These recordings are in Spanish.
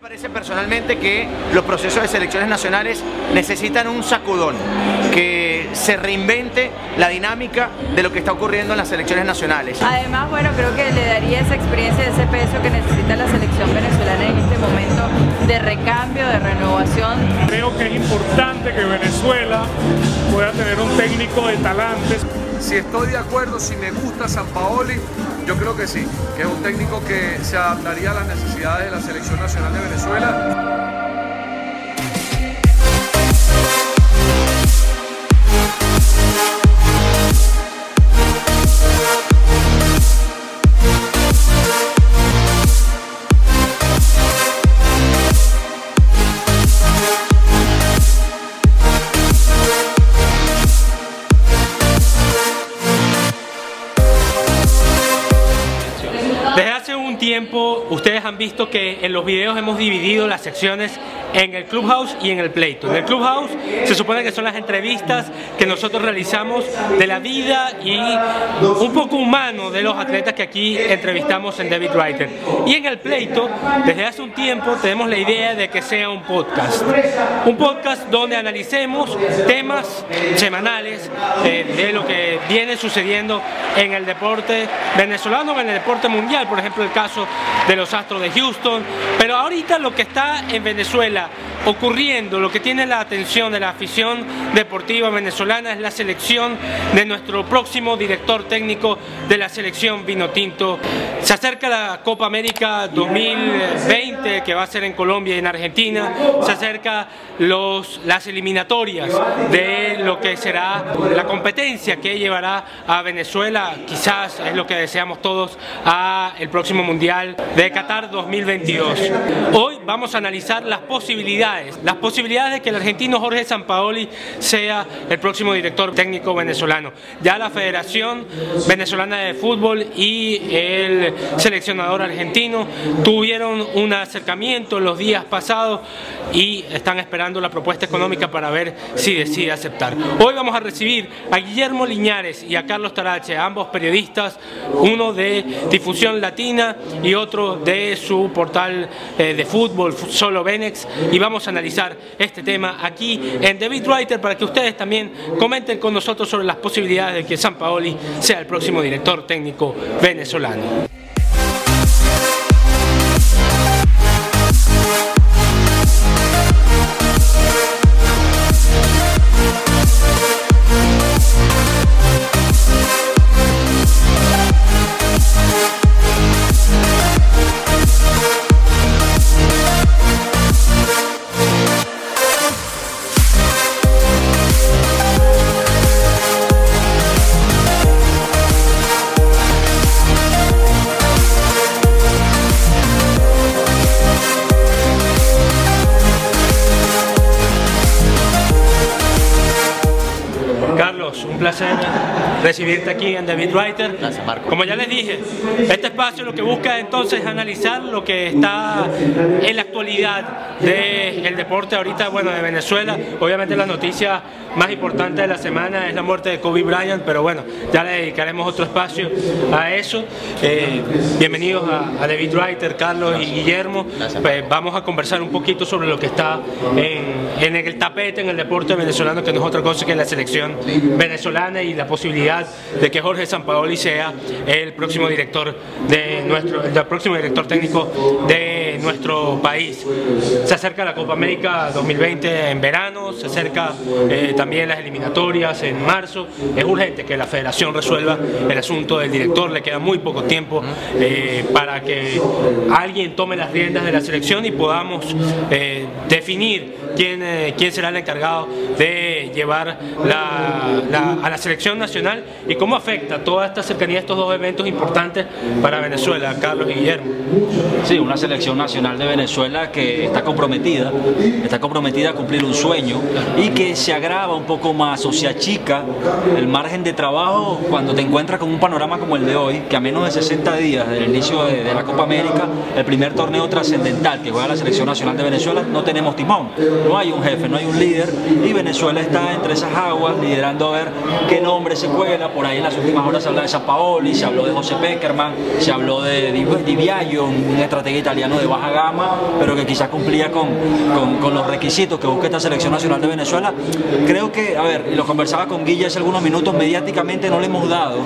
Me parece personalmente que los procesos de selecciones nacionales necesitan un sacudón, que se reinvente la dinámica de lo que está ocurriendo en las selecciones nacionales. Además, bueno, creo que le daría esa experiencia, ese peso que necesita la selección venezolana en este momento de recambio, de renovación. Creo que es importante que Venezuela pueda tener un técnico de talantes. Si estoy de acuerdo, si me gusta San Paoli, yo creo que sí, que es un técnico que se adaptaría a las necesidades de la selección nacional de Venezuela. Tiempo ustedes han visto que en los videos hemos dividido las secciones en el Clubhouse y en el Pleito. En el Clubhouse se supone que son las entrevistas que nosotros realizamos de la vida y un poco humano de los atletas que aquí entrevistamos en David Writer. Y en el Pleito, desde hace un tiempo tenemos la idea de que sea un podcast. Un podcast donde analicemos temas semanales eh, de lo que viene sucediendo en el deporte venezolano o en el deporte mundial, por ejemplo el caso de los Astros de Houston, pero ahorita lo que está en Venezuela ocurriendo, lo que tiene la atención de la afición deportiva venezolana es la selección de nuestro próximo director técnico de la selección Vinotinto. Se acerca la Copa América 2020 que va a ser en Colombia y en Argentina, se acerca los, las eliminatorias de lo que será la competencia que llevará a Venezuela, quizás es lo que deseamos todos, a el próximo Mundial de Qatar 2022. Hoy vamos a analizar las posibilidades las posibilidades de que el argentino Jorge Sampaoli sea el próximo director técnico venezolano. Ya la Federación Venezolana de Fútbol y el seleccionador argentino tuvieron un acercamiento los días pasados y están esperando la propuesta económica para ver si decide aceptar. Hoy vamos a recibir a Guillermo Liñares y a Carlos Tarache, ambos periodistas, uno de difusión latina y otro de su portal eh, de fútbol, Solo Venex, y vamos a analizar este tema aquí en David Writer para que ustedes también comenten con nosotros sobre las posibilidades de que San Paoli sea el próximo director técnico venezolano. placer. Recibirte aquí en David Writer. Gracias, Marco. Como ya les dije, este espacio lo que busca entonces es analizar lo que está en la actualidad del deporte ahorita, bueno, de Venezuela. Obviamente la noticia más importante de la semana es la muerte de Kobe Bryant, pero bueno, ya le dedicaremos otro espacio a eso. Eh, bienvenidos a, David Writer, Carlos y Guillermo. Pues vamos a conversar un poquito sobre lo que está en, en el tapete en el deporte venezolano, que no es otra cosa que la selección venezolana y la posibilidad de que Jorge Sampaoli sea el próximo director de nuestro, el próximo director técnico de nuestro país. Se acerca la Copa América 2020 en verano, se acerca eh, también las eliminatorias en marzo. Es urgente que la federación resuelva el asunto del director, le queda muy poco tiempo eh, para que alguien tome las riendas de la selección y podamos eh, definir quién, quién será el encargado de llevar a la selección nacional y cómo afecta toda esta cercanía estos dos eventos importantes para Venezuela, Carlos y Guillermo. Sí, una selección nacional de Venezuela que está comprometida, está comprometida a cumplir un sueño y que se agrava un poco más o se achica el margen de trabajo cuando te encuentras con un panorama como el de hoy, que a menos de 60 días del inicio de, la Copa América, el primer torneo trascendental que juega la selección nacional de Venezuela, no tenemos timón, no hay un jefe, no hay un líder y Venezuela está entre esas aguas liderando a ver qué nombre se cuela, por ahí en las últimas horas se habla de San Paoli, se habló de José Peckerman, se habló de Di, Viaggio, un estratega italiano de baja baja gama, pero que quizás cumplía con, con, los requisitos que busca esta selección nacional de Venezuela. Creo que, a ver, lo conversaba con Guilla hace algunos minutos, mediáticamente no le hemos dado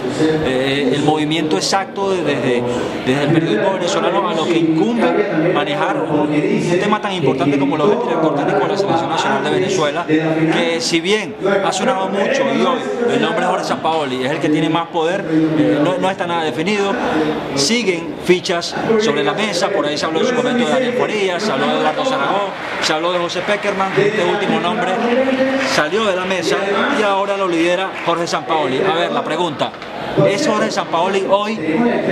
eh, el movimiento exacto desde, desde el periodismo venezolano a lo que incumbe manejar un, tema tan importante como lo es director técnico de la selección nacional de Venezuela, que si bien ha sonado mucho y hoy el nombre de Jorge Sampaoli es el que tiene más poder, eh, no, no está nada definido, siguen fichas sobre la mesa, por ahí se habló en su momento de Daniel Farías, se de Eduardo Zaragoza, se de José Peckerman, este último nombre salió de la mesa y ahora lo lidera Jorge Sampaoli. A ver, la pregunta, ¿es Jorge Sampaoli hoy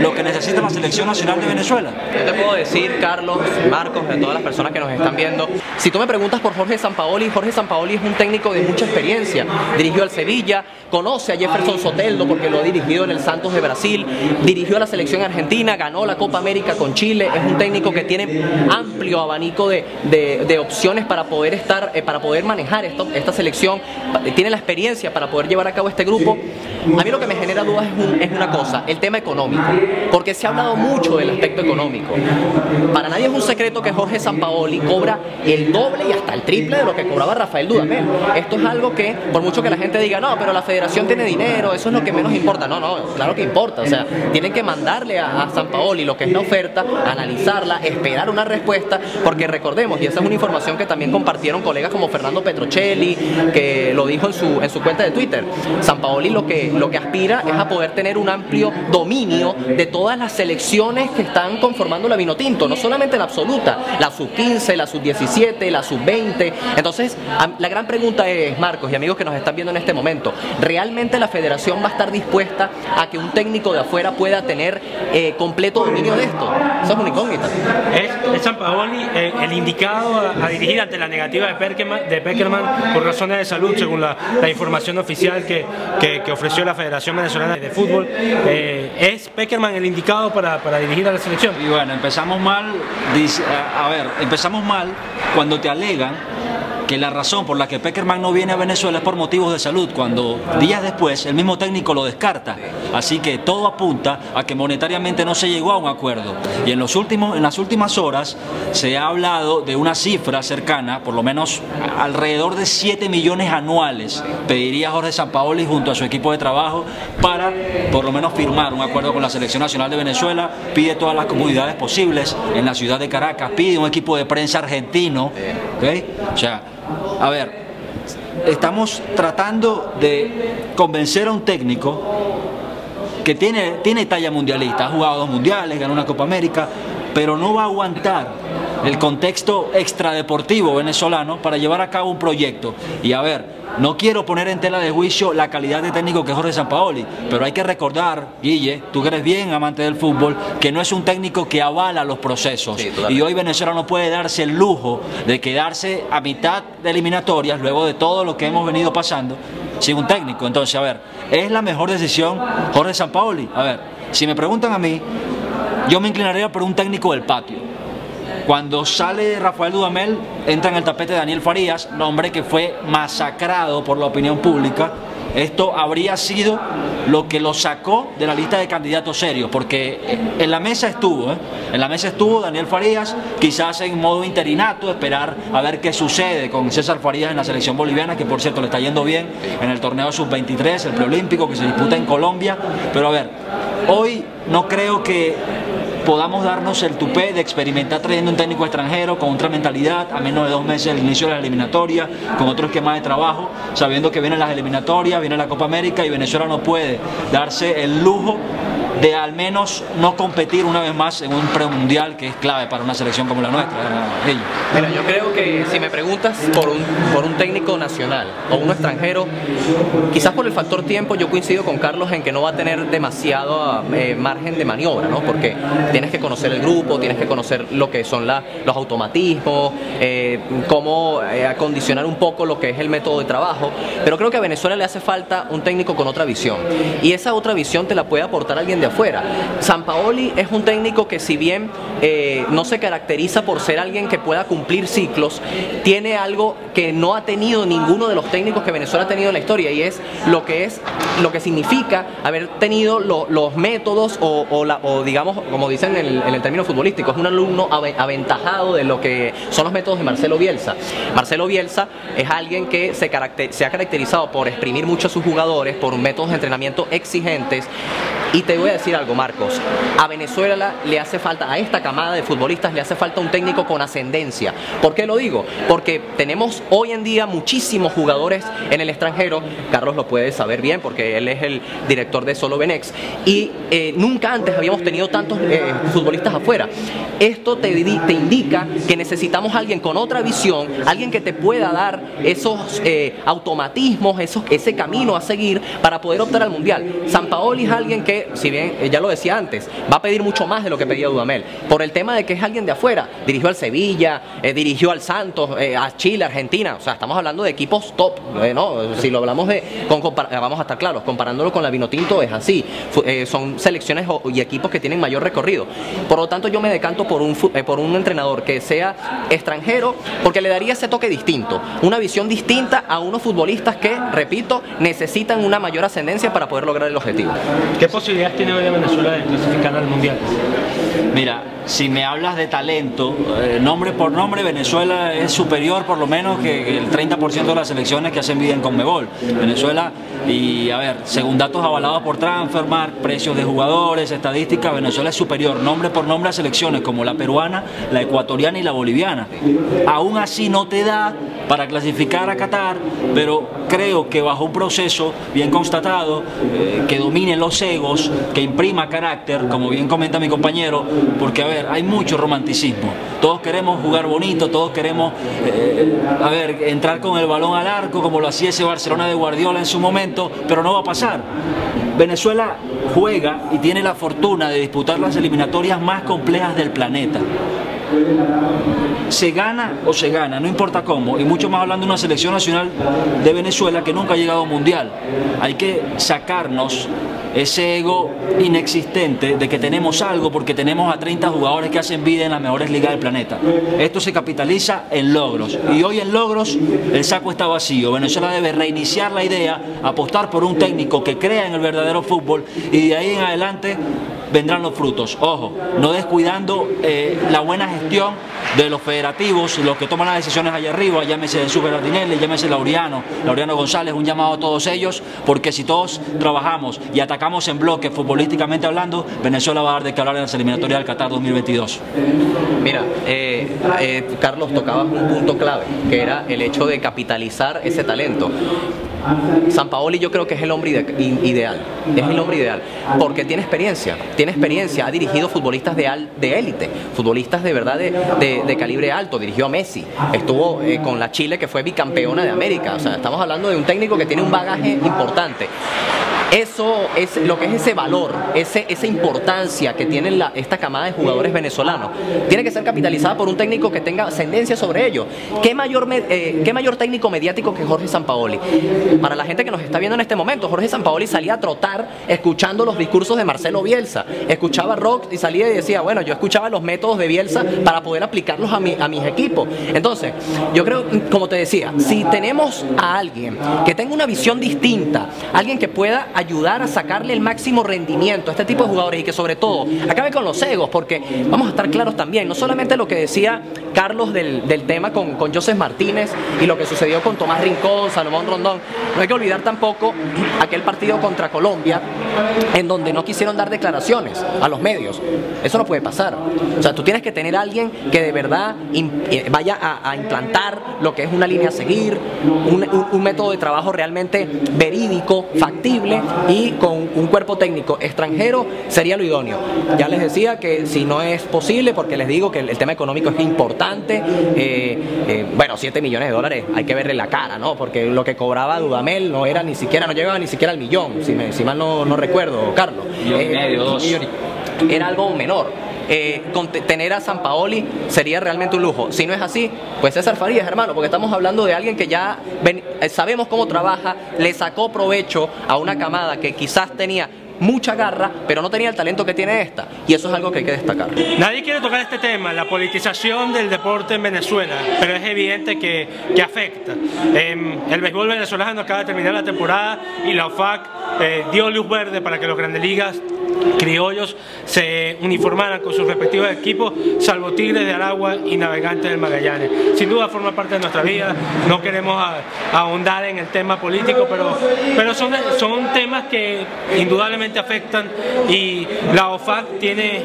lo que necesita la selección nacional de Venezuela? Yo te puedo decir, Carlos, Marcos, de todas las personas que nos están viendo, si tú me preguntas por Jorge Sampaoli, Jorge Sampaoli es un técnico de mucha experiencia. Dirigió al Sevilla, conoce a Jefferson Soteldo porque lo ha dirigido en el Santos de Brasil, dirigió a la selección argentina, ganó la Copa América con Chile, es un técnico que tiene amplio abanico de, de- de opciones para poder estar, eh, para poder manejar esto- esta selección, tiene la experiencia para poder llevar a cabo este grupo. A mí lo que me genera dudas es, es una cosa, el tema económico, porque se ha hablado mucho del aspecto económico. Para nadie es un secreto que Jorge Sampaoli cobra el doble y hasta el triple de lo que cobraba Rafael Dudamel. Esto es algo que, por mucho que la gente diga, no, pero la federación tiene dinero, eso es lo que menos importa. No, no, claro que importa. O sea, tienen que mandarle a, a Sampaoli lo que es la oferta, analizarla, esperar una respuesta, porque recordemos, y esa es una información que también compartieron colegas como Fernando Petrocelli, que lo dijo en su, en su cuenta de Twitter. Sampaoli lo que, lo que aspira es a poder tener un amplio dominio de todas las selecciones que están conformando la Vinotinto, no solamente la absoluta, la sub-15, la sub-17, la sub-20. Entonces, la gran pregunta es, Marcos y amigos que nos están viendo en este momento, ¿realmente la federación va a estar dispuesta a que un técnico de afuera pueda tener eh, completo dominio de esto? Eso es una incógnita. Es, es Sampaoli eh, el indicado a, a dirigir ante la negativa de Peckerman, de por razones de salud, según la, la información oficial que, que- que ofreció la Federación Venezolana de Fútbol. Eh, ¿Es Peckerman el indicado para, para dirigir a la selección? Y bueno, empezamos mal, a ver, empezamos mal cuando te alegan que la razón por la que Peckerman no viene a Venezuela es por motivos de salud, cuando días después el mismo técnico lo descarta. Así que todo apunta a que monetariamente no se llegó a un acuerdo. Y en, los últimos, en las últimas horas se ha hablado de una cifra cercana, por lo menos alrededor de 7 millones anuales, pediría Jorge Sampaoli junto a su equipo de trabajo para por lo menos firmar un acuerdo con la Selección Nacional de Venezuela, pide todas las comunidades posibles en la ciudad de Caracas, pide un equipo de prensa argentino, ¿ok? O sea, a ver, estamos tratando de convencer a un técnico que tiene, tiene talla mundialista, ha jugado dos mundiales, ganó una Copa América, pero no va a aguantar el contexto extradeportivo venezolano para llevar a cabo un proyecto. Y a ver, no quiero poner en tela de juicio la calidad de técnico que es Jorge Sampaoli, pero hay que recordar, Guille, tú que eres bien amante del fútbol, que no es un técnico que avala los procesos. Sí, y hoy Venezuela no puede darse el lujo de quedarse a mitad de eliminatorias, luego de todo lo que hemos venido pasando, sin un técnico. Entonces, a ver, ¿es la mejor decisión Jorge Sampaoli? A ver, si me preguntan a mí, yo me inclinaría por un técnico del patio. Cuando sale Rafael Dudamel, entra en el tapete Daniel Farías, nombre que fue masacrado por la opinión pública. Esto habría sido lo que lo sacó de la lista de candidatos serios, porque en la mesa estuvo, ¿eh? en la mesa estuvo Daniel Farías, quizás en modo interinato, esperar a ver qué sucede con César Farías en la selección boliviana, que por cierto le está yendo bien en el torneo sub-23, el preolímpico que se disputa en Colombia. Pero a ver, hoy no creo que podamos darnos el tupé de experimentar trayendo un técnico extranjero con otra mentalidad a menos de dos meses del inicio de la eliminatoria, con otro esquema de trabajo, sabiendo que vienen las eliminatorias, viene la Copa América y Venezuela no puede darse el lujo de al menos no competir una vez más en un premundial que es clave para una selección como la nuestra. Mira, yo creo que si me preguntas por un, por un técnico nacional o uno extranjero, quizás por el factor tiempo yo coincido con Carlos en que no va a tener demasiado eh, margen de maniobra, ¿no? Porque tienes que conocer el grupo, tienes que conocer lo que son la- los automatismos, eh, cómo eh, acondicionar un poco lo que es el método de trabajo. Pero creo que a Venezuela le hace falta un técnico con otra visión. Y esa otra visión te la puede aportar alguien de afuera. San Paoli es un técnico que si bien eh, no se caracteriza por ser alguien que pueda cumplir ciclos, tiene algo que no ha tenido ninguno de los técnicos que Venezuela ha tenido en la historia y es lo que es lo que significa haber tenido lo- los métodos o, digamos, como dicen en el, término futbolístico, es un alumno ave- aventajado de lo que son los métodos de Marcelo Bielsa. Marcelo Bielsa es alguien que se, se ha caracterizado por exprimir mucho a sus jugadores, por métodos de entrenamiento exigentes. Y te voy a decir algo, Marcos. A Venezuela le hace falta, a esta camada de futbolistas le hace falta un técnico con ascendencia. ¿Por qué lo digo? Porque tenemos hoy en día muchísimos jugadores en el extranjero. Carlos lo puede saber bien porque él es el director de Solo Benex. Y eh, nunca antes habíamos tenido tantos eh, futbolistas afuera. Esto te, te indica que necesitamos alguien con otra visión, alguien que te pueda dar esos eh, automatismos, esos, ese camino a seguir para poder optar al Mundial. San Paoli es alguien que, si bien eh, ya lo decía antes, va a pedir mucho más de lo que pedía Dudamel. Por el tema de que es alguien de afuera. Dirigió al Sevilla, eh, dirigió al Santos, eh, a Chile, Argentina. O sea, estamos hablando de equipos top. ¿no? Si lo hablamos de, vamos a estar claros, comparándolo con la Vinotinto es así. Son selecciones y equipos que tienen mayor recorrido. Por lo tanto, yo me decanto por un, por un entrenador que sea extranjero porque le daría ese toque distinto, una visión distinta a unos futbolistas que, repito, necesitan una mayor ascendencia para poder lograr el objetivo. ¿Qué tiene hoy Venezuela de clasificar al Mundial? Mira, si me hablas de talento, eh, nombre por nombre, Venezuela es superior por lo menos que el 30% de las selecciones que hacen vida en Conmebol. Venezuela, y a ver, según datos avalados por Transfermarkt, precios de jugadores, estadísticas, Venezuela es superior nombre por nombre a selecciones como la peruana, la ecuatoriana y la boliviana. Aún así no te da para clasificar a Qatar, pero creo que bajo un proceso bien constatado, eh, que domine los egos, que imprima carácter, como bien comenta mi compañero, porque a hay mucho romanticismo. Todos queremos jugar bonito, todos queremos, eh, a ver, entrar con el balón al arco, como lo hacía ese Barcelona de Guardiola en su momento, pero no va a pasar. Venezuela juega y tiene la fortuna de disputar las eliminatorias más complejas del planeta se gana o se gana, no importa cómo, y mucho más hablando de una selección nacional de Venezuela que nunca ha llegado a un mundial. Hay que sacarnos ese ego inexistente de que tenemos algo porque tenemos a 30 jugadores que hacen vida en las mejores ligas del planeta. Esto se capitaliza en logros y hoy en logros el saco está vacío. Venezuela debe reiniciar la idea, apostar por un técnico que crea en el verdadero fútbol y de ahí en adelante vendrán los frutos. Ojo, no descuidando eh, la buena gestión de los federativos, los que toman las decisiones allá arriba, llámese Super Ardinelli, llámese Laureano, Laureano González, un llamado a todos ellos, porque si todos trabajamos y atacamos en bloque futbolísticamente hablando, Venezuela va a dar de qué hablar en las eliminatorias del Qatar 2022. Mira, eh, eh, Carlos, tocabas un punto clave, que era el hecho de capitalizar ese talento. San Paoli yo creo que es el hombre ideal, es el hombre ideal, porque tiene experiencia, tiene experiencia, ha dirigido futbolistas de al- de élite, futbolistas de verdad de, de- calibre alto, dirigió a Messi, estuvo eh, con la Chile que fue bicampeona de América, o sea, estamos hablando de un técnico que tiene un bagaje importante. Eso es lo que es ese valor, ese, esa importancia que tiene esta camada de jugadores venezolanos. Tiene que ser capitalizada por un técnico que tenga ascendencia sobre ello. ¿Qué mayor, eh, ¿Qué mayor técnico mediático que Jorge Sampaoli? Para la gente que nos está viendo en este momento, Jorge Sampaoli salía a trotar escuchando los discursos de Marcelo Bielsa. Escuchaba rock y salía y decía, bueno, yo escuchaba los métodos de Bielsa para poder aplicarlos a, mi- a mis equipos. Entonces, yo creo, como te decía, si tenemos a alguien que tenga una visión distinta, alguien que pueda ayudar a sacarle el máximo rendimiento a este tipo de jugadores y que sobre todo acabe con los egos, porque vamos a estar claros también, no solamente lo que decía Carlos del, del tema con, con Joseph Martínez y lo que sucedió con Tomás Rincón, Salomón Rondón, no hay que olvidar tampoco aquel partido contra Colombia en donde no quisieron dar declaraciones a los medios. Eso no puede pasar. O sea, tú tienes que tener a alguien que de verdad eh, vaya a, implantar lo que es una línea a seguir, un, método de trabajo realmente verídico, factible y con un cuerpo técnico extranjero sería lo idóneo. Ya les decía que si no es posible, porque les digo que el, tema económico es importante, eh, eh, bueno, 7 millones de dólares hay que verle la cara, ¿no? Porque lo que cobraba Dudamel no era ni siquiera, no llegaba ni siquiera al millón, si, me- si mal no, no recuerdo, Carlos. Millón y medio, dos. millón y- era algo menor. Eh, con tener a San Paoli sería realmente un lujo. Si no es así, pues César Farías, hermano, porque estamos hablando de alguien que ya ven- eh, sabemos cómo trabaja, le sacó provecho a una camada que quizás tenía mucha garra, pero no tenía el talento que tiene esta. Y eso es algo que hay que destacar. Nadie quiere tocar este tema, la politización del deporte en Venezuela, pero es evidente que, que afecta. Em, el béisbol venezolano acaba de terminar la temporada y la OFAC eh, dio luz verde para que los grandes ligas criollos se uniformaran con sus respectivos equipos, salvo Tigres de Aragua y Navegantes del Magallanes. Sin duda forma parte de nuestra vida, no queremos ahondar en el tema político, pero, pero son, son temas que indudablemente afectan y la OFAC tiene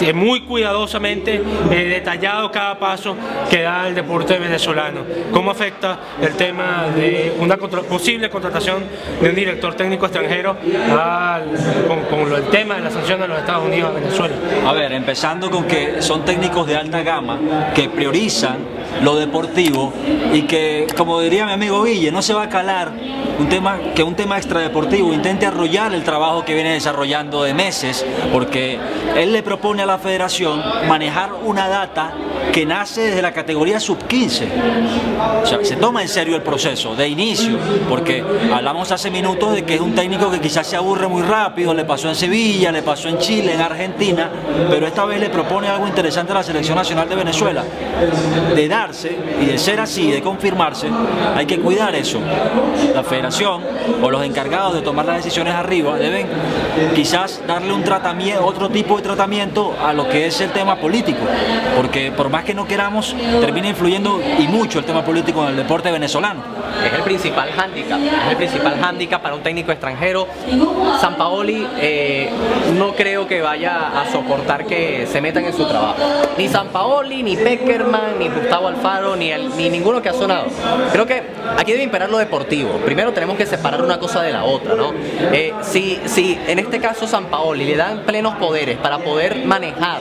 eh, muy cuidadosamente eh, detallado cada paso que da el deporte venezolano. ¿Cómo afecta el tema de una contra- posible contratación de un director técnico extranjero con, el tema de la sanción de los Estados Unidos a Venezuela? A ver, empezando con que son técnicos de alta gama que priorizan lo deportivo y que, como diría mi amigo Ville, no se va a calar un tema que un tema extradeportivo intente arrollar el trabajo que viene desarrollando de meses, porque él le propone a la federación manejar una data que nace desde la categoría sub-15. O sea, se toma en serio el proceso de inicio, porque hablamos hace minutos de que es un técnico que quizás se aburre muy rápido, le pasó en Sevilla, le pasó en Chile, en Argentina, pero esta vez le propone algo interesante a la Selección Nacional de Venezuela. De darse y de ser así, de confirmarse, hay que cuidar eso. La federación o los encargados de tomar las decisiones arriba deben quizás darle un tratamiento, otro tipo de tratamiento a lo que es el tema político, porque por más que no queramos, termina influyendo y mucho el tema político en el deporte venezolano. Es el principal hándicap, es el principal hándicap para un técnico extranjero. San Paoli eh, no creo que vaya a soportar que se metan en su trabajo. Ni San Paoli, ni Peckerman, ni Gustavo Alfaro, ni, ni ninguno que ha sonado. Creo que aquí debe imperar lo deportivo. Primero tenemos que separar una cosa de la otra, ¿no? Eh, si, si en este caso San Paoli le dan plenos poderes para poder manejar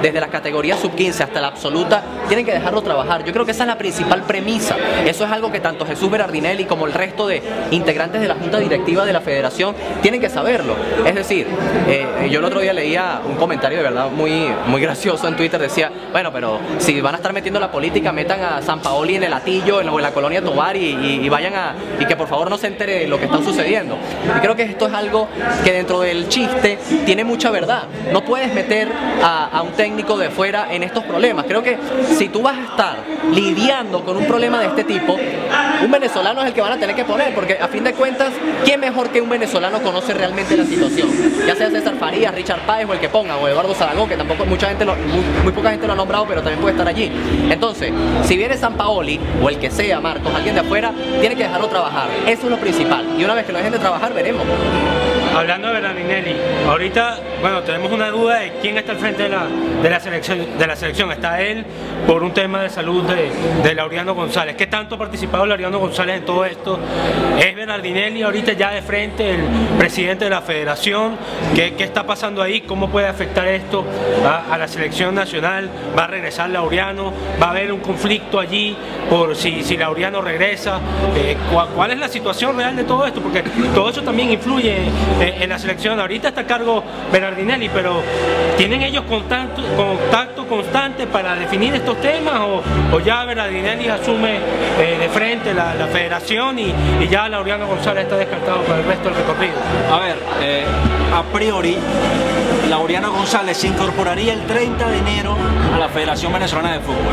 desde las categorías sub-15 hasta la absoluta, tienen que dejarlo trabajar. Yo creo que esa es la principal premisa. Eso es algo que tanto Jesús Berardinelli como el resto de integrantes de la Junta Directiva de la Federación tienen que saberlo. Es decir, eh, yo el otro día leía un comentario de verdad muy, muy gracioso en Twitter, decía, bueno, pero si van a estar metiendo la política, metan a San Paoli en el Atillo, en, la- en la colonia Tobar y, vayan a, y que por favor no se entere lo que está sucediendo. Y creo que esto es algo que dentro del chiste tiene mucha verdad. No puedes meter a, un técnico de fuera en estos problemas. Creo que si tú vas a estar lidiando con un problema de este tipo, un venezolano es el que van a tener que poner, porque a fin de cuentas, ¿quién mejor que un venezolano conoce realmente la situación? Ya sea César Farías, Richard Páez o el que ponga, o Eduardo Zaragón, que tampoco mucha gente lo- muy, muy poca gente lo ha nombrado, pero también puede estar allí. Entonces, si viene San Paoli o el que sea, Marcos, alguien de afuera, tiene que dejarlo trabajar. Eso es lo principal. Y una vez que lo dejen de trabajar, veremos. Hablando de Bernardinelli, ahorita, bueno, tenemos una duda de quién está al frente de la, de la, selección, de la selección. Está él por un tema de salud de, de Laureano González. ¿Qué tanto ha participado Laureano González en todo esto? ¿Es Bernardinelli ahorita ya de frente el presidente de la federación? ¿Qué, qué está pasando ahí? ¿Cómo puede afectar esto a, a la selección nacional? ¿Va a regresar Laureano? ¿Va a haber un conflicto allí por si, si Laureano regresa? Eh, ¿cuál, cuál es la situación real de todo esto? Porque todo eso también influye en, en la selección. Ahorita está a cargo Bernardinelli, pero ¿tienen ellos contacto, constante para definir estos temas o, ya Bernardinelli asume eh, de frente la, federación y, y ya Laureano González está descartado para el resto del recorrido? A ver, eh, a priori, Laureano González se incorporaría el 30 de enero a la Federación Venezolana de Fútbol.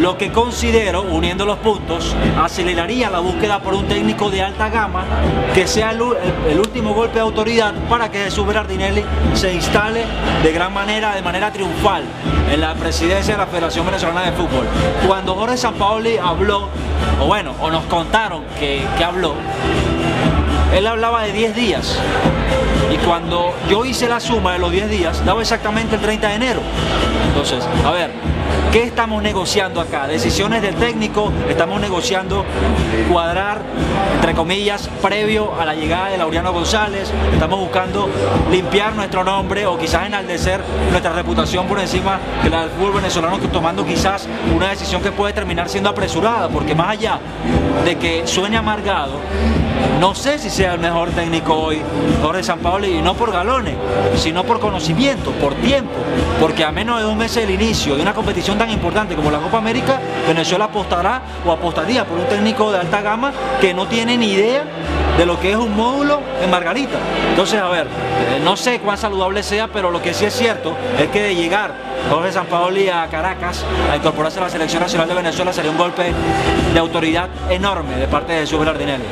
Lo que considero, uniendo los puntos, aceleraría la búsqueda por un técnico de alta gama que sea el, último golpe de autoridad para que Jesús Berardinelli se instale de gran manera, de manera triunfal, en la presidencia de la Federación Venezolana de Fútbol. Cuando Jorge Sampaoli habló, o bueno, o nos contaron que, que habló, él hablaba de 10 días. Y cuando yo hice la suma de los 10 días, daba exactamente el 30 de enero. Entonces, a ver, ¿qué estamos negociando acá? Decisiones del técnico, estamos negociando cuadrar, entre comillas, previo a la llegada de Laureano González, estamos buscando limpiar nuestro nombre o quizás enaldecer nuestra reputación por encima de la del fútbol venezolano, tomando quizás una decisión que puede terminar siendo apresurada, porque más allá de que suene amargado, no sé si sea el mejor técnico hoy Jorge Sampaoli y no por galones, sino por conocimiento, por tiempo, porque a menos de dos meses del inicio de una competición tan importante como la Copa América, Venezuela apostará o apostaría por un técnico de alta gama que no tiene ni idea de lo que es un módulo en Margarita. Entonces, a ver, eh, no sé cuán saludable sea, pero lo que sí es cierto es que de llegar Jorge Sampaoli a Caracas a incorporarse a la Selección Nacional de Venezuela sería un golpe de autoridad enorme de parte de Jesús Velardinelli.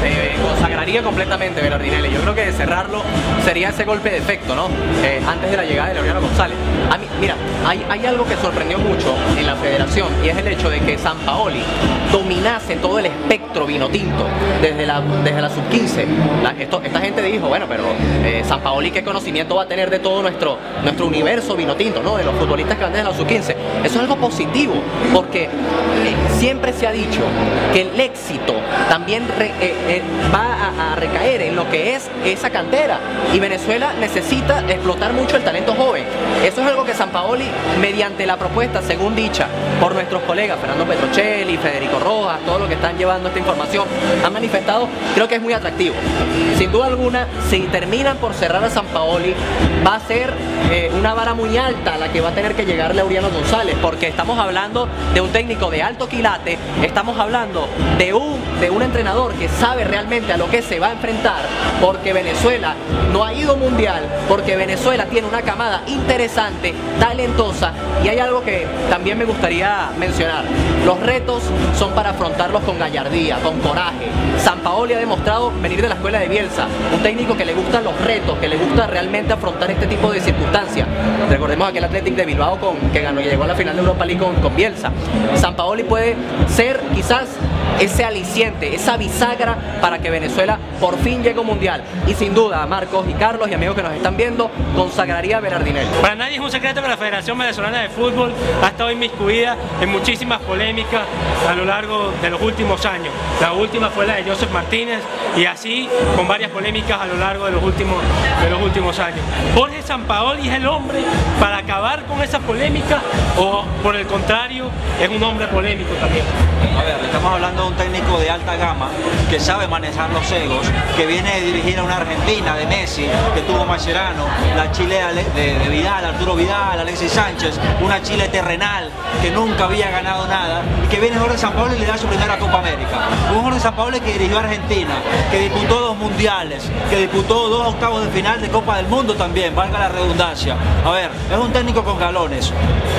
Se consagraría completamente Velardinelli. Yo creo que cerrarlo sería ese golpe de efecto, ¿no? Eh, antes de la llegada de Leoniano González. A mí, mira, hay, algo que sorprendió mucho en la federación y es el hecho de que San Paoli dominase todo el espectro vino tinto desde la, desde la sub-15. La- esto- esta gente dijo, bueno, pero eh, San Paoli, ¿qué conocimiento va a tener de todo nuestro, nuestro universo vino tinto, ¿no? Futbolistas que van desde la sub-15. Eso es algo positivo, porque eh, siempre se ha dicho que el éxito también eh, eh, va a, recaer en lo que es esa cantera. Y Venezuela necesita explotar mucho el talento joven. Eso es algo que San Paoli, mediante la propuesta, según dicha por nuestros colegas Fernando Petrocelli, Federico Rojas, todos los que están llevando esta información, han manifestado, creo que es muy atractivo. Sin duda alguna, si terminan por cerrar a San Paoli, va a ser una vara muy alta la que va a tener que llegar Laureano González, porque estamos hablando de un técnico de alto quilate, estamos hablando de un, de un entrenador que sabe realmente a lo que se va a enfrentar, porque Venezuela no ha ido mundial, porque Venezuela tiene una camada interesante, talentosa, y hay algo que también me gustaría mencionar. Los retos son para afrontarlos con gallardía, con coraje. San Paoli ha demostrado venir de la escuela de Bielsa, un técnico que le gustan los retos, que le gusta realmente afrontar este tipo de circunstancias. Recordemos aquel Athletic de Bilbao con, que ganó, llegó a la final de Europa League con, con Bielsa. San Paoli puede ser quizás ese aliciente, esa bisagra para que Venezuela por fin llegue a un mundial. Y sin duda, Marcos y Carlos y amigos que nos están viendo, consagraría a Berardinelli. Para nadie es un secreto que la Federación Venezolana de Fútbol ha estado inmiscuida en muchísimas polémicas a lo largo de los últimos años. La última fue la de Joseph Martínez y así con varias polémicas a lo largo de los últimos, de los últimos años. Jorge Sampaoli es el hombre para acabar con esa polémica o por el contrario es un hombre polémico también. A ver, estamos hablando de un técnico de alta gama que sabe manejar los egos, que viene de dirigir a una Argentina de Messi, que tuvo Mascherano, la Chile de, Vidal, Arturo Vidal, Alexis Sánchez, una Chile terrenal que nunca había ganado nada, y que viene Jorge Sampaoli y le da su primera Copa América. Un Jorge Sampaoli que dirigió a Argentina, que disputó dos mundiales, que disputó dos octavos de final de Copa del Mundo también, valga la redundancia. A ver, es un técnico con galones.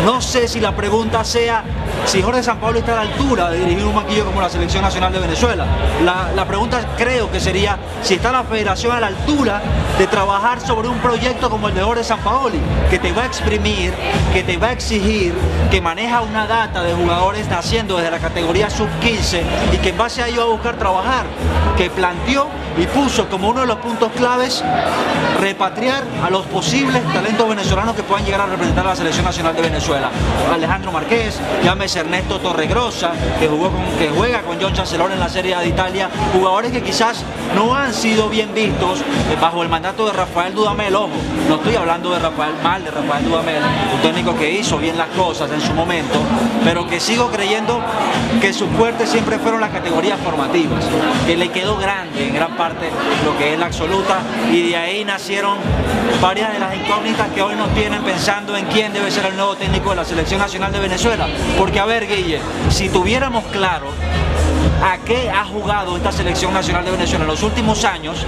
No sé si la pregunta sea si Jorge Sampaoli está a la altura de dirigir un banquillo como la Selección Nacional de Venezuela. La, pregunta creo que sería si está la federación a la altura de trabajar sobre un proyecto como el de Jorge Sampaoli, que te va a exprimir, que te va a exigir, que maneja una data de jugadores naciendo desde la categoría sub-15 y que en base a ello va a buscar trabajar, que planteó y puso como uno de los puntos claves repatriar a los posibles talentos venezolanos que puedan llegar a representar a la Selección Nacional de Venezuela. Alejandro Marqués, llámese Ernesto Torregrosa, que, jugó con, que juega con John Chancellor en la Serie de Italia, jugadores que quizás no han sido bien vistos eh, bajo el mandato de Rafael Dudamel, ojo, no estoy hablando de Rafael mal de Rafael Dudamel, un técnico que hizo bien las cosas en su momento, pero que sigo creyendo que sus fuertes siempre fueron las categorías formativas, que le quedó grande en gran parte lo que es la absoluta y de ahí nacieron varias de las incógnitas que hoy nos tienen pensando en quién debe ser el nuevo técnico de la Selección Nacional de Venezuela. Porque a ver, Guille, si tuviéramos claro a qué ha jugado esta selección nacional de Venezuela en los últimos años,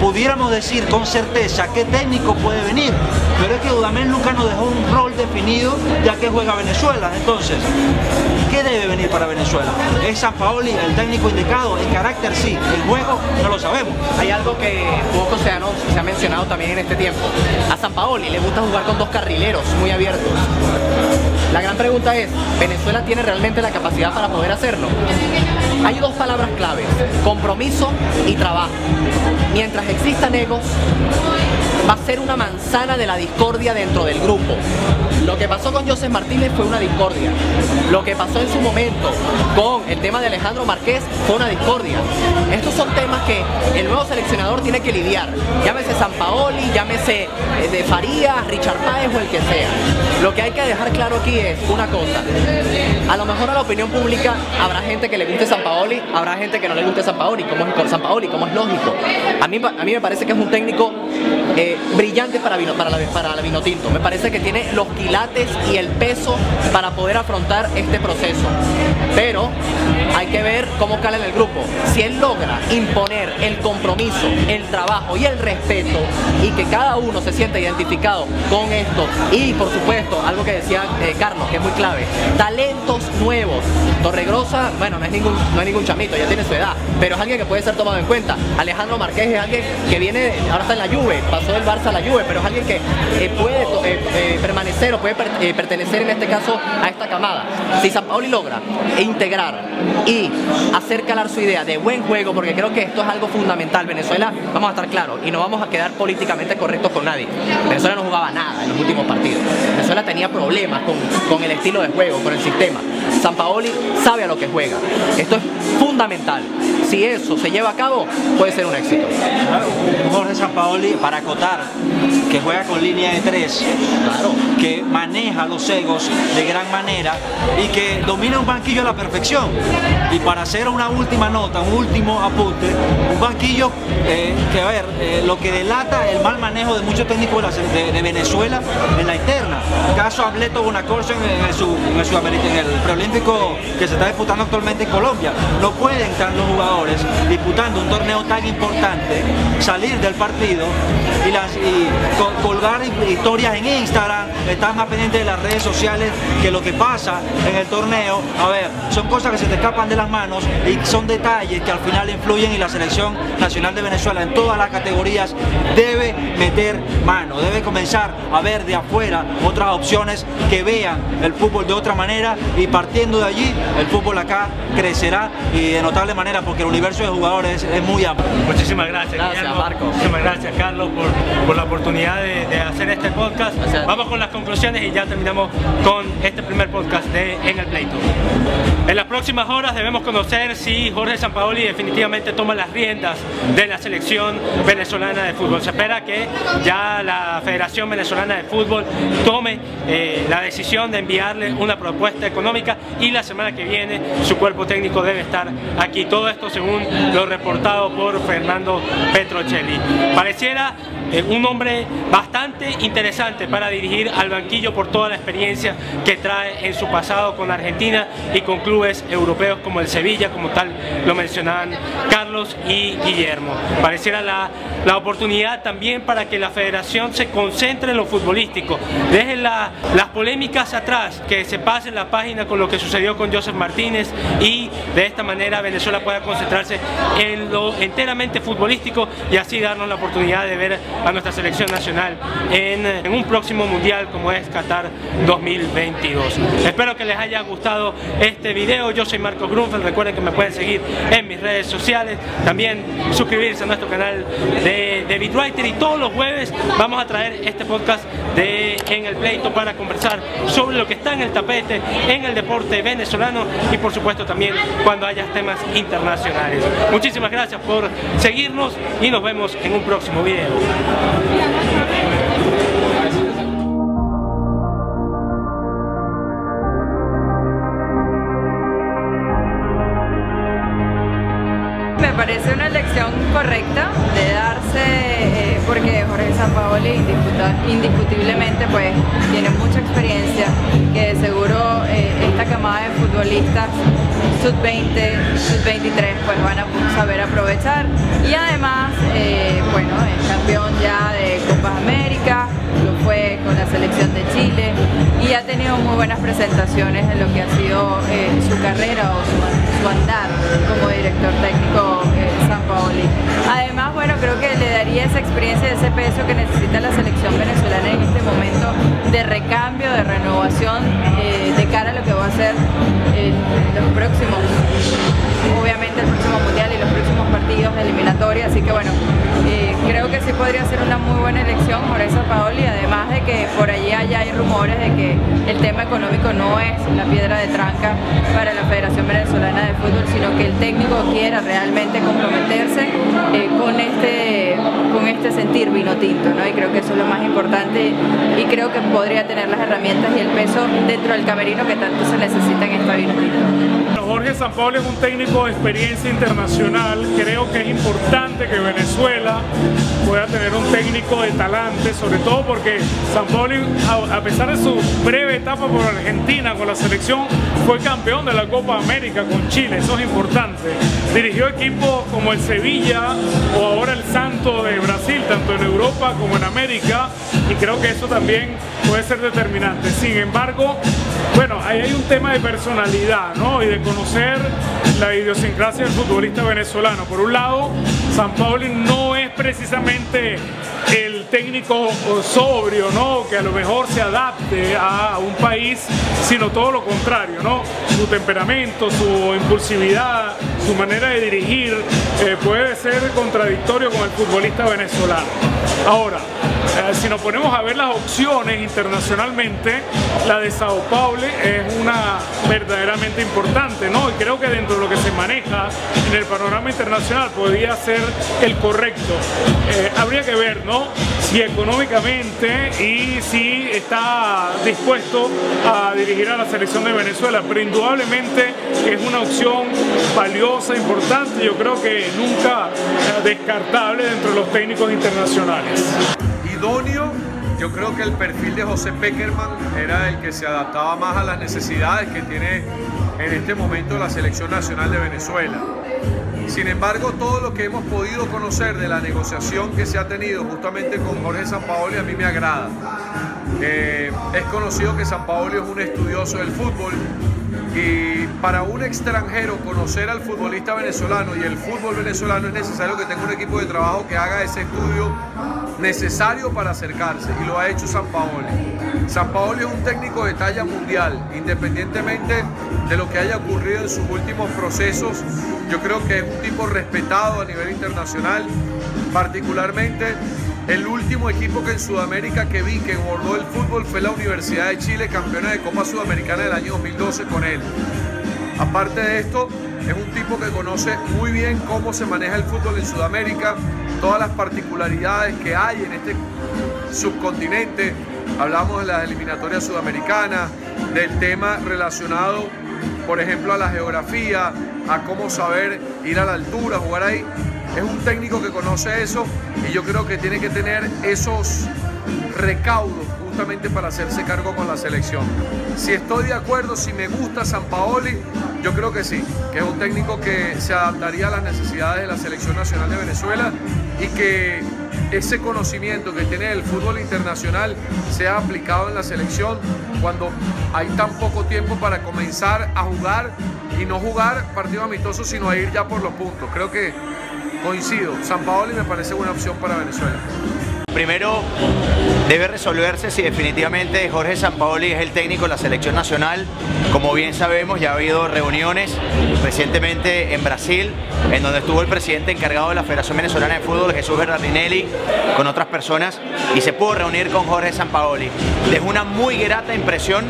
pudiéramos decir con certeza qué técnico puede venir. Pero es que Dudamel nunca nos dejó un rol definido ya que juega Venezuela. Entonces, ¿qué debe venir para Venezuela? ¿Es San Paoli el técnico indicado? El carácter sí, el juego no lo sabemos. Hay algo que poco se ha, se ha mencionado también en este tiempo. A San Paoli le gusta jugar con dos carrileros muy abiertos. La gran pregunta es, ¿Venezuela tiene realmente la capacidad para poder hacerlo? Hay dos palabras claves, compromiso y trabajo. Mientras existan egos, va a ser una manzana de la discordia dentro del grupo. Lo que pasó con José Martínez fue una discordia. Lo que pasó en su momento con el tema de Alejandro Márquez fue una discordia. Estos son temas que el nuevo seleccionador tiene que lidiar. Llámese San Paoli, llámese eh, de Farías, Richard Páez o el que sea. Lo que hay que dejar claro aquí es una cosa. A lo mejor a la opinión pública habrá gente que le guste San Paoli, habrá gente que no le guste San Paoli, como es San Paoli, como es lógico. A mí, a mí me parece que es un técnico eh, brillante para, vino, para, la, para la Vinotinto. Me parece que tiene los quilates y el peso para poder afrontar este proceso. Pero hay que ver cómo cala en el grupo. Si él logra imponer el compromiso, el trabajo y el respeto y que cada uno se sienta identificado con esto y por supuesto algo que decía eh, Carlos que es muy clave, talentos nuevos. Torregrosa, bueno, no es ningún no es ningún chamito, ya tiene su edad, pero es alguien que puede ser tomado en cuenta. Alejandro Marqués es alguien que viene, ahora está en la Juve, pasó del Barça a la Juve, pero es alguien que eh, puede eh, permanecer o puede pertenecer en este caso a esta camada. Si San Paoli logra integrar y hacer calar su idea de buen juego, porque creo que esto es algo fundamental. Venezuela, vamos a estar claros, y no vamos a quedar políticamente correctos con nadie. Venezuela no jugaba nada en los últimos partidos. Venezuela tenía problemas con, con el estilo de juego, con el sistema. San Paoli sabe a lo que juega. Esto es fundamental. Si eso se lleva a cabo, puede ser un éxito. Jorge Sampaoli, para acotar, que juega con línea de tres, claro. que maneja los egos de gran manera y que domina un banquillo a la perfección. Y para hacer una última nota, un último apunte, un banquillo eh, que, a ver, eh, lo que delata el mal manejo de muchos técnicos de, Venezuela en la interna. Caso Ableto Bonacorso en, en, el, en el preolímpico que se está disputando actualmente en Colombia. No pueden estar los jugadores disputando un torneo tan importante, salir del partido y, colgar historias en Instagram, estar más pendientes de las redes sociales que lo que pasa en el torneo. A ver, son cosas que se te escapan de las manos y son detalles que al final influyen y la selección nacional de Venezuela en todas las categorías debe meter mano, debe comenzar a ver de afuera otras opciones que vean el fútbol de otra manera y partiendo de allí el fútbol acá crecerá y de notable manera porque el universo de jugadores es muy amplio. Muchísimas gracias, gracias Marco. Muchísimas gracias Carlos por, por la oportunidad de, hacer este podcast. Vamos con las conclusiones y ya terminamos con este primer podcast de En el Pleito. En las próximas horas debemos conocer si Jorge Sampaoli definitivamente toma las riendas de la selección venezolana de fútbol. Se espera que ya la Federación Venezolana de Fútbol tome eh, la decisión de enviarle una propuesta económica y la semana que viene su cuerpo técnico debe estar aquí. Todo esto según lo reportado por Fernando Petrocelli. Pareciera eh, un hombre bastante interesante para dirigir al banquillo por toda la experiencia que trae en su pasado con Argentina y con clubes europeos como el Sevilla, como tal lo mencionaban Carlos y Guillermo. Pareciera la, la oportunidad también para que la federación se concentre en lo futbolístico, dejen las polémicas atrás, que se pase la página con lo que sucedió con Joseph Martínez y de esta manera Venezuela pueda concentrarse en lo enteramente futbolístico y así darnos la oportunidad de ver a nuestra selección nacional en, un próximo mundial como es Qatar 2022. Espero que les haya gustado este video. Yo soy Marco Grunfeld. Recuerden que me pueden seguir en mis redes sociales. También suscribirse a nuestro canal de, de Bitwriter y todos los jueves vamos a traer este podcast de En el Pleito para conversar sobre lo que está en el tapete en el deporte venezolano y por supuesto también cuando haya temas internacionales. Muchísimas gracias por seguirnos y nos vemos en un próximo video. Elección correcta de darse, eh, porque Jorge Sampaoli indiscutiblemente pues tiene mucha experiencia, que seguro eh, esta camada de futbolistas sub-20, sub-23 pues van a saber aprovechar. Y además eh, bueno es campeón ya de Copa América tenido muy buenas presentaciones en lo que ha sido eh, su carrera o su, andar como director técnico eh, San Paoli. Además, bueno, creo que le daría esa experiencia, ese peso que necesita la selección venezolana en este momento de recambio, de renovación, de cara a lo que va a ser los próximos, obviamente el próximo mundial y los próximos partidos de eliminatoria, así que bueno, eh, creo que sí podría ser una muy buena elección Jorge Paoli, además de que por allí allá hay rumores de que el tema económico no es la piedra de tranca para la Federación Venezolana de Fútbol, sino que el técnico quiera realmente comprometerse eh, con este con este sentir vino tinto, ¿no? Y creo que eso es lo más importante y creo que podría tener las herramientas y el peso dentro del camerino que tanto se necesita en esta vino Jorge Sampaoli es un técnico de experiencia internacional. Creo que es importante que Venezuela pueda tener un técnico de talante, sobre todo porque Sampaoli, a pesar de su breve etapa por Argentina con la selección, fue campeón de la Copa América con Chile, eso es importante. Dirigió equipos como el Sevilla o ahora el Santo de Brasil, tanto en Europa como en América, y creo que eso también puede ser determinante. Sin embargo, bueno, ahí hay un tema de personalidad, ¿no? Y de conocer la idiosincrasia del futbolista venezolano. Por un lado, San Pauli no es precisamente el técnico sobrio, ¿no? Que a lo mejor se adapte a un país, sino todo lo contrario, ¿no? Su temperamento, su impulsividad, su manera de dirigir eh, puede ser contradictorio con el futbolista venezolano. Ahora, eh, si nos ponemos a ver las opciones internacionalmente, la de Sao Paulo es una verdaderamente importante, ¿no? Y creo que dentro de lo que se maneja en el panorama internacional podría ser el correcto. Eh, habría que ver, ¿no? Si económicamente y si está dispuesto a dirigir a la selección de Venezuela, pero indudablemente es una opción valiosa, importante, yo creo que nunca descartable dentro de los técnicos internacionales idóneo, yo creo que el perfil de José Peckerman era el que se adaptaba más a las necesidades que tiene en este momento la selección nacional de Venezuela. Sin embargo, todo lo que hemos podido conocer de la negociación que se ha tenido justamente con Jorge Sampaoli a mí me agrada. Eh, es conocido que Sampaoli es un estudioso del fútbol y para un extranjero conocer al futbolista venezolano y el fútbol venezolano es necesario que tenga un equipo de trabajo que haga ese estudio necesario para acercarse y lo ha hecho San Paoli. San Paoli es un técnico de talla mundial, independientemente de lo que haya ocurrido en sus últimos procesos, yo creo que es un tipo respetado a nivel internacional, particularmente el último equipo que en Sudamérica que vi que bordó el fútbol fue la Universidad de Chile, campeona de Copa Sudamericana del año 2012 con él. Aparte de esto, es un tipo que conoce muy bien cómo se maneja el fútbol en Sudamérica, todas las particularidades que hay en este subcontinente. Hablamos de las eliminatorias sudamericanas, del tema relacionado, por ejemplo, a la geografía, a cómo saber ir a la altura, jugar ahí es un técnico que conoce eso y yo creo que tiene que tener esos recaudos justamente para hacerse cargo con la selección. Si estoy de acuerdo, si me gusta San Paoli, yo creo que sí, que es un técnico que se adaptaría a las necesidades de la selección nacional de Venezuela y que ese conocimiento que tiene el fútbol internacional sea aplicado en la selección cuando hay tan poco tiempo para comenzar a jugar y no jugar partido amistoso, sino a ir ya por los puntos. Creo que coincido, San Paoli me parece buena opción para Venezuela. Primero, debe resolverse si definitivamente Jorge Sampaoli es el técnico de la selección nacional. Como bien sabemos, ya ha habido reuniones recientemente en Brasil, en donde estuvo el presidente encargado de la Federación Venezolana de Fútbol, Jesús Bernardinelli, con otras personas, y se pudo reunir con Jorge Sampaoli. Dejó una muy grata impresión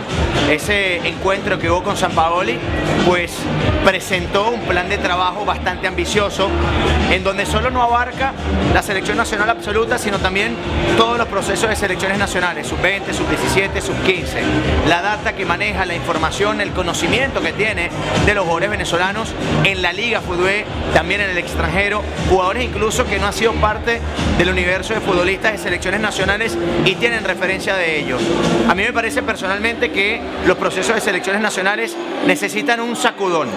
ese encuentro que hubo con Sampaoli, pues presentó un plan de trabajo bastante ambicioso, en donde solo no abarca la selección nacional absoluta, sino también todos los procesos de selecciones nacionales, sub-20, sub-17, sub-15. La data que maneja, la información, el conocimiento que tiene de los jugadores venezolanos en la Liga Fútbol, también en el extranjero, jugadores incluso que no han sido parte del universo de futbolistas de selecciones nacionales y tienen referencia de ellos. A mí me parece personalmente que los procesos de selecciones nacionales necesitan un sacudón,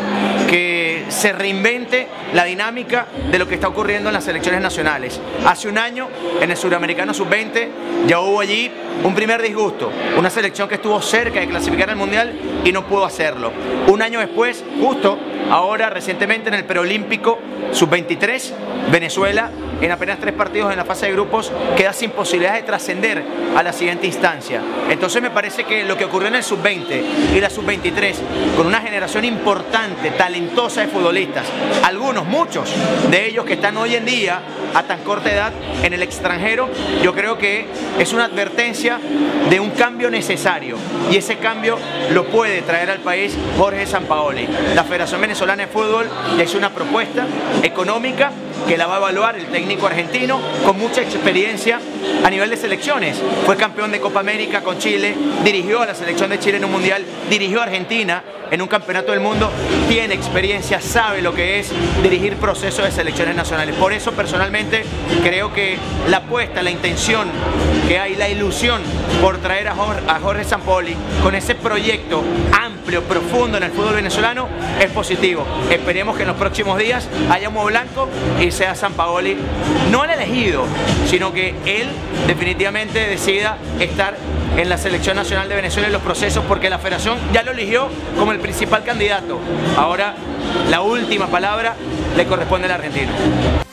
se reinvente la dinámica de lo que está ocurriendo en las selecciones nacionales. Hace un año, en el Suramericano Sub-20, ya hubo allí un primer disgusto, una selección que estuvo cerca de clasificar al Mundial y no pudo hacerlo. Un año después, justo ahora recientemente en el preolímpico Sub-23, Venezuela en apenas tres partidos en la fase de grupos queda sin posibilidad de trascender a la siguiente instancia. Entonces me parece que lo que ocurrió en el sub-20 y la sub-23, con una generación importante, talentosa de futbolistas, algunos, muchos de ellos que están hoy en día a tan corta edad en el extranjero, yo creo que es una advertencia de un cambio necesario y ese cambio lo puede traer al país Jorge Sampaoli. La Federación Venezolana de Fútbol es una propuesta económica que la va a evaluar el técnico argentino con mucha experiencia a nivel de selecciones. Fue campeón de Copa América con Chile, dirigió a la selección de Chile en un mundial, dirigió a Argentina en un campeonato del mundo, tiene experiencia, sabe lo que es dirigir procesos de selecciones nacionales. Por eso personalmente creo que la apuesta, la intención que hay, la ilusión por traer a Jorge, a Jorge con ese proyecto amplio, profundo en el fútbol venezolano es positivo. Esperemos que en los próximos días haya humo blanco y sea San Paoli no el elegido, sino que él definitivamente decida estar en la selección nacional de Venezuela en los procesos porque la federación ya lo eligió como el principal candidato. Ahora la última palabra le corresponde al argentino.